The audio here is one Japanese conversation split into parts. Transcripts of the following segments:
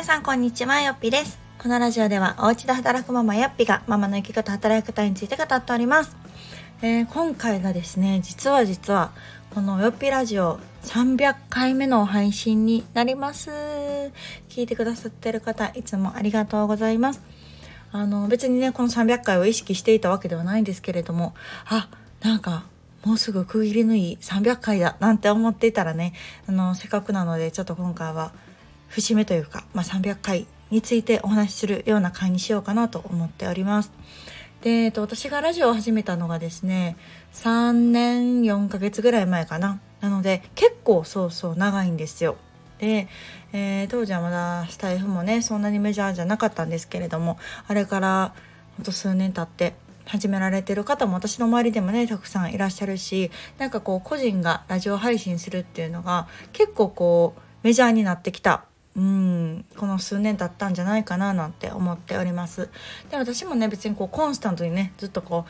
皆さんこんにちはよっぴです。このラジオではお家で働くママよっぴがママの生き方働き方について語っております、えー、今回がですね実は実はこのよっぴラジオ300回目の配信になります。聞いてくださってる方いつもありがとうございます。あの別にねこの300回を意識していたわけではないんですけれどもあなんかもうすぐ区切りのいい300回だなんて思っていたらねあのせっかくなのでちょっと今回は節目というか、まあ、300回についてお話しするような回にしようかなと思っております。で、えっと、私がラジオを始めたのがですね3年4ヶ月ぐらい前かななので結構そうそう長いんですよ。で、えー、当時はまだスタイフもねそんなにメジャーじゃなかったんですけれどもあれからほんと数年経って始められてる方も私の周りでもねたくさんいらっしゃるしなんかこう個人がラジオ配信するっていうのが結構こうメジャーになってきたうんこの数年経ったんじゃないかななんて思っております。で私もね別にこうコンスタントにねずっとこ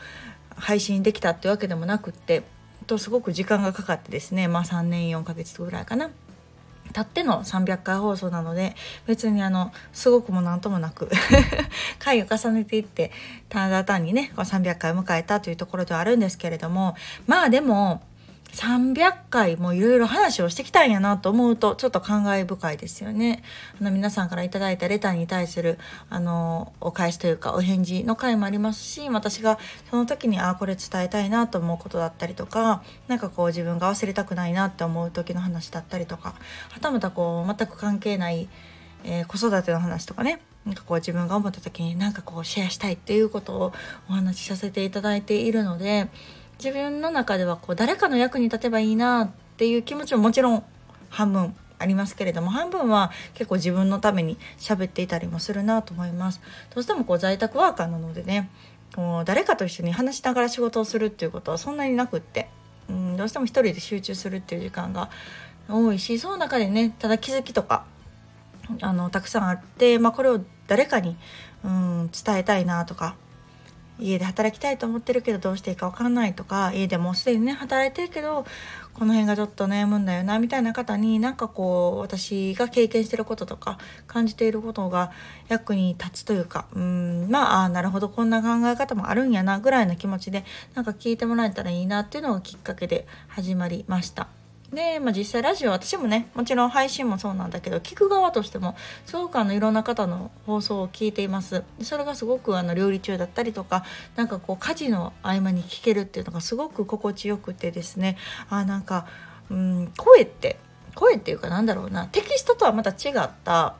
う配信できたってわけでもなくってとすごく時間がかかってですねまあ3年4ヶ月ぐらいかな。たっての300回放送なので別にあのすごくも何ともなく 回を重ねていってただ単にね300回を迎えたというところではあるんですけれどもまあでも300回もいろいろ話をしてきたんやなと思うとちょっと感慨深いですよね。あの皆さんから頂いたレターに対するあのお返しというかお返事の回もありますし私がその時にああこれ伝えたいなと思うことだったりとか何かこう自分が忘れたくないなって思う時の話だったりとかはたまたこう全く関係ない、えー、子育ての話とかねなんかこう自分が思った時になんかこうシェアしたいっていうことをお話しさせていただいているので自分の中ではこう誰かの役に立てばいいなっていう気持ちももちろん半分ありますけれども半分は結構自分のために喋っていたりもするなと思います。どうしてもこう在宅ワーカーなのでねこう誰かと一緒に話しながら仕事をするっていうことはそんなになくって、うん、どうしても一人で集中するっていう時間が多いしその中でねただ気づきとかあのたくさんあって、まあ、これを誰かに、うん、伝えたいなとか家で働きたいと思ってるけどどうしていいか分かんないとか家でもうすでにね働いてるけどこの辺がちょっと悩むんだよなみたいな方になんかこう私が経験してることとか感じていることが役に立つというかうんまああなるほどこんな考え方もあるんやなぐらいの気持ちでなんか聞いてもらえたらいいなっていうのがきっかけで始まりました。で、まあ、実際ラジオ私もねもちろん配信もそうなんだけど聞く側としてもすごくあのいろんな方の放送を聞いていますそれがすごくあの料理中だったりとかなんかこう家事の合間に聞けるっていうのがすごく心地よくてですねあなんかうん声って声っていうかなんだろうなテキストとはまた違った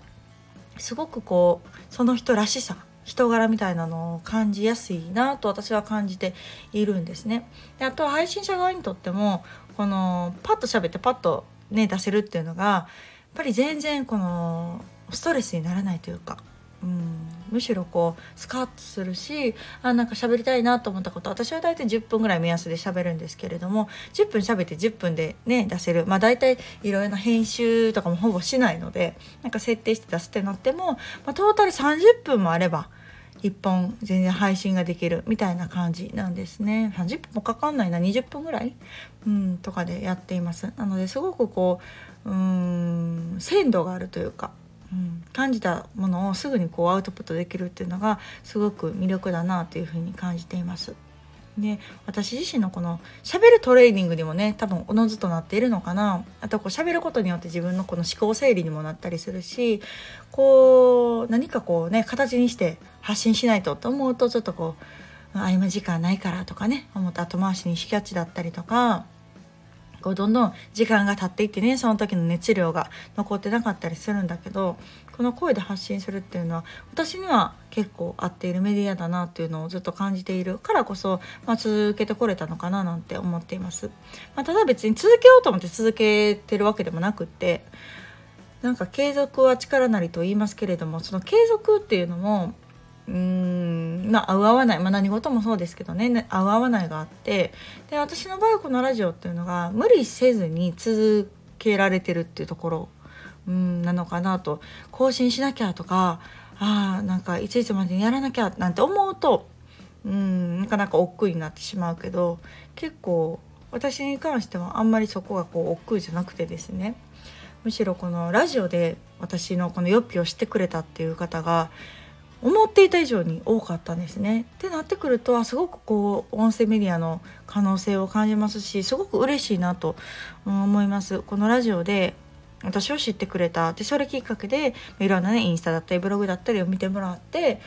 すごくこうその人らしさ人柄みたいなのを感じやすいなと私は感じているんですね。であとは配信者側にとってもこのパッと喋ってパッとね出せるっていうのがやっぱり全然このストレスにならないというか、うん、むしろこうスカッとするしあなんか喋りたいなと思ったこと私は大体10分ぐらい目安で喋るんですけれども10分喋って10分でね出せる。まあ大体いろいろな編集とかもほぼしないのでなんか設定して出すってなっても、まあ、トータル30分もあれば1本全然配信ができるみたいな感じなんですね。30分もかかんないな。20分ぐらい、うん、とかでやっています。なのですごくこううん鮮度があるというか、うん、感じたものをすぐにこうアウトプットできるっていうのがすごく魅力だなというふうに感じています。で私自身のこの喋るトレーニングにもね多分おのずとなっているのかな。あとこう喋ることによって自分のこの思考整理にもなったりするしこう何かこうね形にして発信しないとと思うとちょっとこう合間時間ないからとかね思って後回しにしがちだったりとかこうどんどん時間が経っていってねその時の熱量が残ってなかったりするんだけどこの声で発信するっていうのは私には結構合っているメディアだなっていうのをずっと感じているからこそ、まあ、続けてこれたのかななんて思っています。まあ、ただ別に続けようと思って続けてるわけでもなくってなんか継続は力なりと言いますけれどもその継続っていうのもうーんまあ合う合わない、まあ、何事もそうですけどね合う合わないがあってで私の場合このラジオっていうのが無理せずに続けられてるっていうところうんなのかなと更新しなきゃとかあなんかいついつまでにやらなきゃなんて思うとうんなかなか億劫になってしまうけど結構私に関してはあんまりそこがこう億劫じゃなくてですねむしろこのラジオで私のこのヨッピを知ってくれたっていう方が思っていた以上に多かったんですね。ってなってくるとすごくこう音声メディアの可能性を感じますしすごく嬉しいなと思います。このラジオで私を知ってくれたでそれきっかけでいろんなねインスタだったりブログだったりを見てもらって、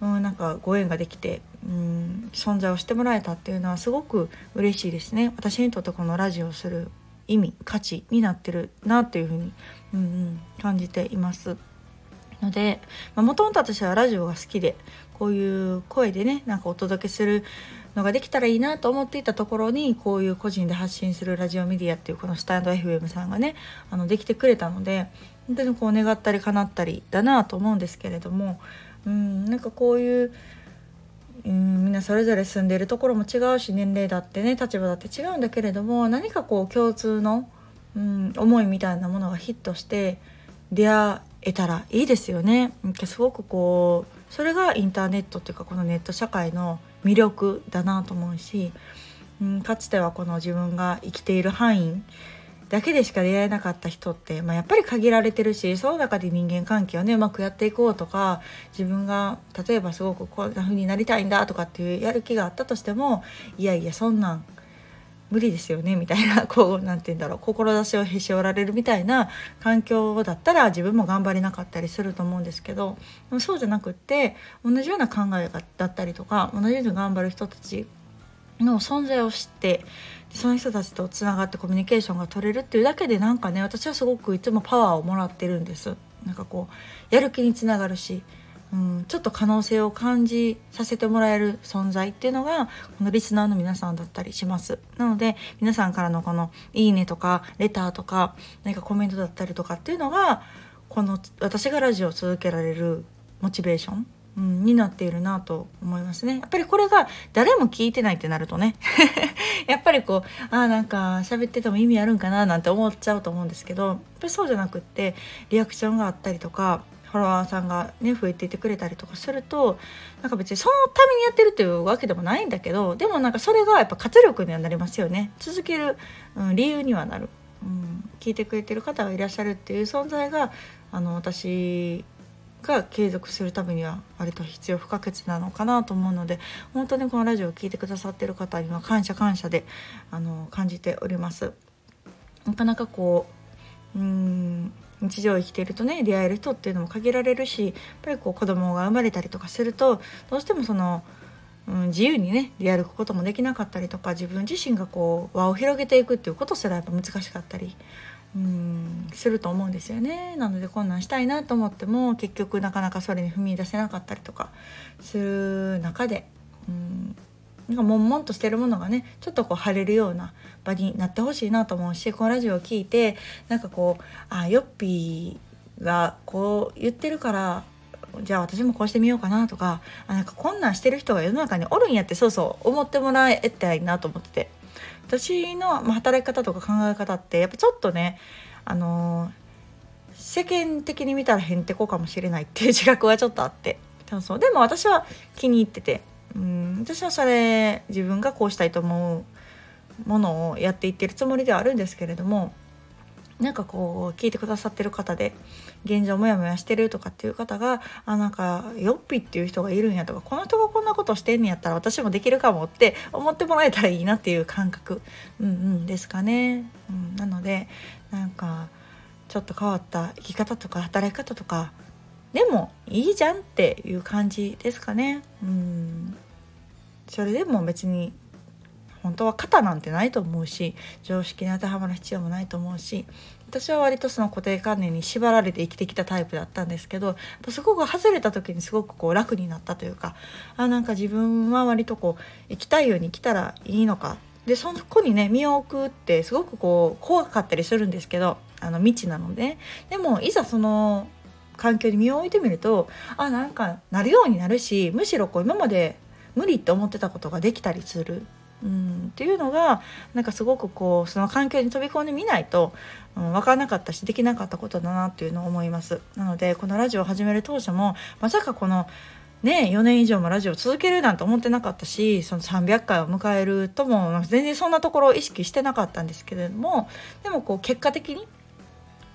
うん、なんかご縁ができて、うん、存在をしてもらえたっていうのはすごく嬉しいですね私にとってこのラジオをする意味価値になってるなというふうに、うんうん、感じています。のでもともと私はラジオが好きでこういう声でねなんかお届けするのができたらいいなと思っていたところにこういう個人で発信するラジオメディアっていうこのスタンド FM さんがねあのできてくれたので本当にこう願ったり叶ったりだなと思うんですけれどもうんなんかこういううんみんなそれぞれ住んでいるところも違うし年齢だってね立場だって違うんだけれども何かこう共通の、うん、思いみたいなものがヒットして出会えたらいいですよね。すごくこうそれがインターネットっていうかこのネット社会の魅力だなと思うし、うん、かつてはこの自分が生きている範囲だけでしか出会えなかった人って、まあ、やっぱり限られてるしその中で人間関係をねうまくやっていこうとか自分が例えばすごくこんな風になりたいんだとかっていうやる気があったとしてもいやいやそんなん無理ですよねみたいな こう何て言うんだろう志をへし折られるみたいな環境だったら自分も頑張れなかったりすると思うんですけどでもそうじゃなくって同じような考えだったりとか同じように頑張る人たちの存在を知ってその人たちとつながってコミュニケーションが取れるっていうだけでなんかね私はすごくいつもパワーをもらってるんです。なんかこうやる気につながるしうん、ちょっと可能性を感じさせてもらえる存在っていうのがこのリスナーの皆さんだったりします。なので皆さんからのこの「いいね」とかレターとか何かコメントだったりとかっていうのがこの私がラジオを続けられるモチベーション、うん、になっているなと思いますね。やっぱりこれが誰も聞いてないってなるとね やっぱりこうああなんか喋ってても意味あるんかななんて思っちゃうと思うんですけどやっぱりそうじゃなくってリアクションがあったりとかフォロワーさんがね増えていてくれたりとかするとなんか別にそのためにやってるっていうわけでもないんだけどでもなんかそれがやっぱ活力にはなりますよね続ける、うん、理由にはなる、うん、聞いてくれてる方がいらっしゃるっていう存在があの私が継続するためには割と必要不可欠なのかなと思うので本当にこのラジオを聴いてくださってる方には感謝感謝であの感じております。なかなかこううん日常生きてるとね出会える人っていうのも限られるしやっぱりこう子供が生まれたりとかするとどうしてもその、うん、自由にね出歩くこともできなかったりとか自分自身がこう輪を広げていくっていうことすらやっぱ難しかったり。うんすると思うんですよねなのでこんなんしたいなと思っても結局なかなかそれに踏み出せなかったりとかする中でなんか悶々としてるものがねちょっとこう晴れるような場になってほしいなと思うしこのラジオを聞いてなんかこうあヨッピーがこう言ってるからじゃあ私もこうしてみようかなとかあなんかこんなんしてる人が世の中におるんやってそうそう思ってもらえたいなと思ってて。私の働き方とか考え方ってやっぱちょっとねあのー、世間的に見たらへんてこかもしれないっていう自覚はちょっとあって。そうでも私は気に入ってて。うん私はそれ自分がこうしたいと思うものをやっていってるつもりではあるんですけれどもなんかこう聞いてくださってる方で現状モヤモヤしてるとかっていう方があなんかよっぴっていう人がいるんやとかこの人がこんなことしてんねやったら私もできるかもって思ってもらえたらいいなっていう感覚、うんうん、ですかね。うん、なのでなんかちょっと変わった生き方とか働き方とかでもいいじゃんっていう感じですかね。うんそれでも別に本当は型なんてないと思うし常識に当てはまる必要もないと思うし私は割とその固定観念に縛られて生きてきたタイプだったんですけどそこが外れた時にすごくこう楽になったというかあなんか自分は割とこう生きたいように来たらいいのか。でそこにね身を置くってすごくこう怖かったりするんですけどあの未知なので。でもいざその環境に身を置いてみるとあなんかなるようになるしむしろこう今まで無理って思ってたことができたりする。うん、っていうのがなんかすごくこうその環境に飛び込んでみないと、うん、分からなかったしできなかったことだなっていうのを思います。なのでこのラジオを始める当初もまさかこのね4年以上もラジオを続けるなんて思ってなかったしその300回を迎えるとも全然そんなところを意識してなかったんですけれどもでもこう結果的に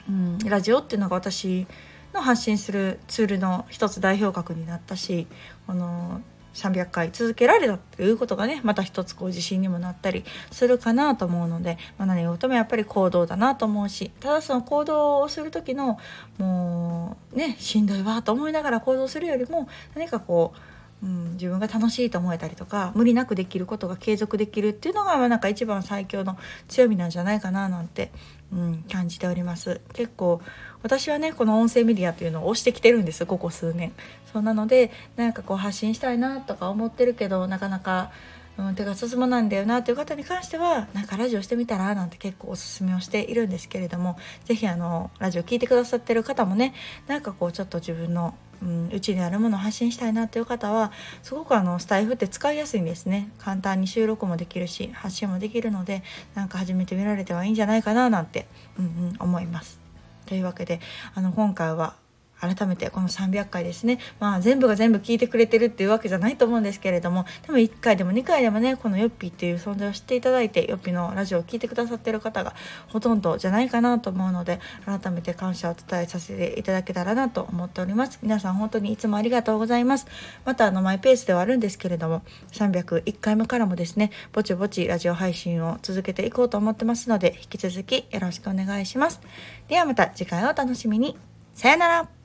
うん、ラジオっていうのが私の発信するツールの一つ代表格になったしこの300回続けられたっていうことがねまた一つこう自信にもなったりするかなと思うので、まあ、何事もやっぱり行動だなと思うしただその行動をする時のもうねしんどいわと思いながら行動するよりも何かこううん、自分が楽しいと思えたりとか無理なくできることが継続できるっていうのが、まあ、なんか一番最強の強みなんじゃないかななんて、うん、感じております。結構私はねこの音声メディアっていうのを推してきてるんです。ここ数年。そうなのでなんかこう発信したいなとか思ってるけどなかなかうん、手が進まないんだよなという方に関してはなんかラジオしてみたらなんて結構おすすめをしているんですけれども是非ラジオ聴いてくださってる方もねなんかこうちょっと自分のうち、ん、にあるものを発信したいなっていう方はすごくあのスタイフって使いやすいんですね簡単に収録もできるし発信もできるのでなんか始めてみられてはいいんじゃないかななんて、うんうん、思います。というわけであの今回は改めてこの300回ですね。まあ全部が全部聞いてくれてるっていうわけじゃないと思うんですけれどもでも1回でも2回でもねこのヨッピーっていう存在を知っていただいてヨッピーのラジオを聴いてくださってる方がほとんどじゃないかなと思うので改めて感謝を伝えさせていただけたらなと思っております。皆さん本当にいつもありがとうございます。またあのマイペースではあるんですけれども301回目からもですねぼちぼちラジオ配信を続けていこうと思ってますので引き続きよろしくお願いします。ではまた次回をお楽しみに。さよなら。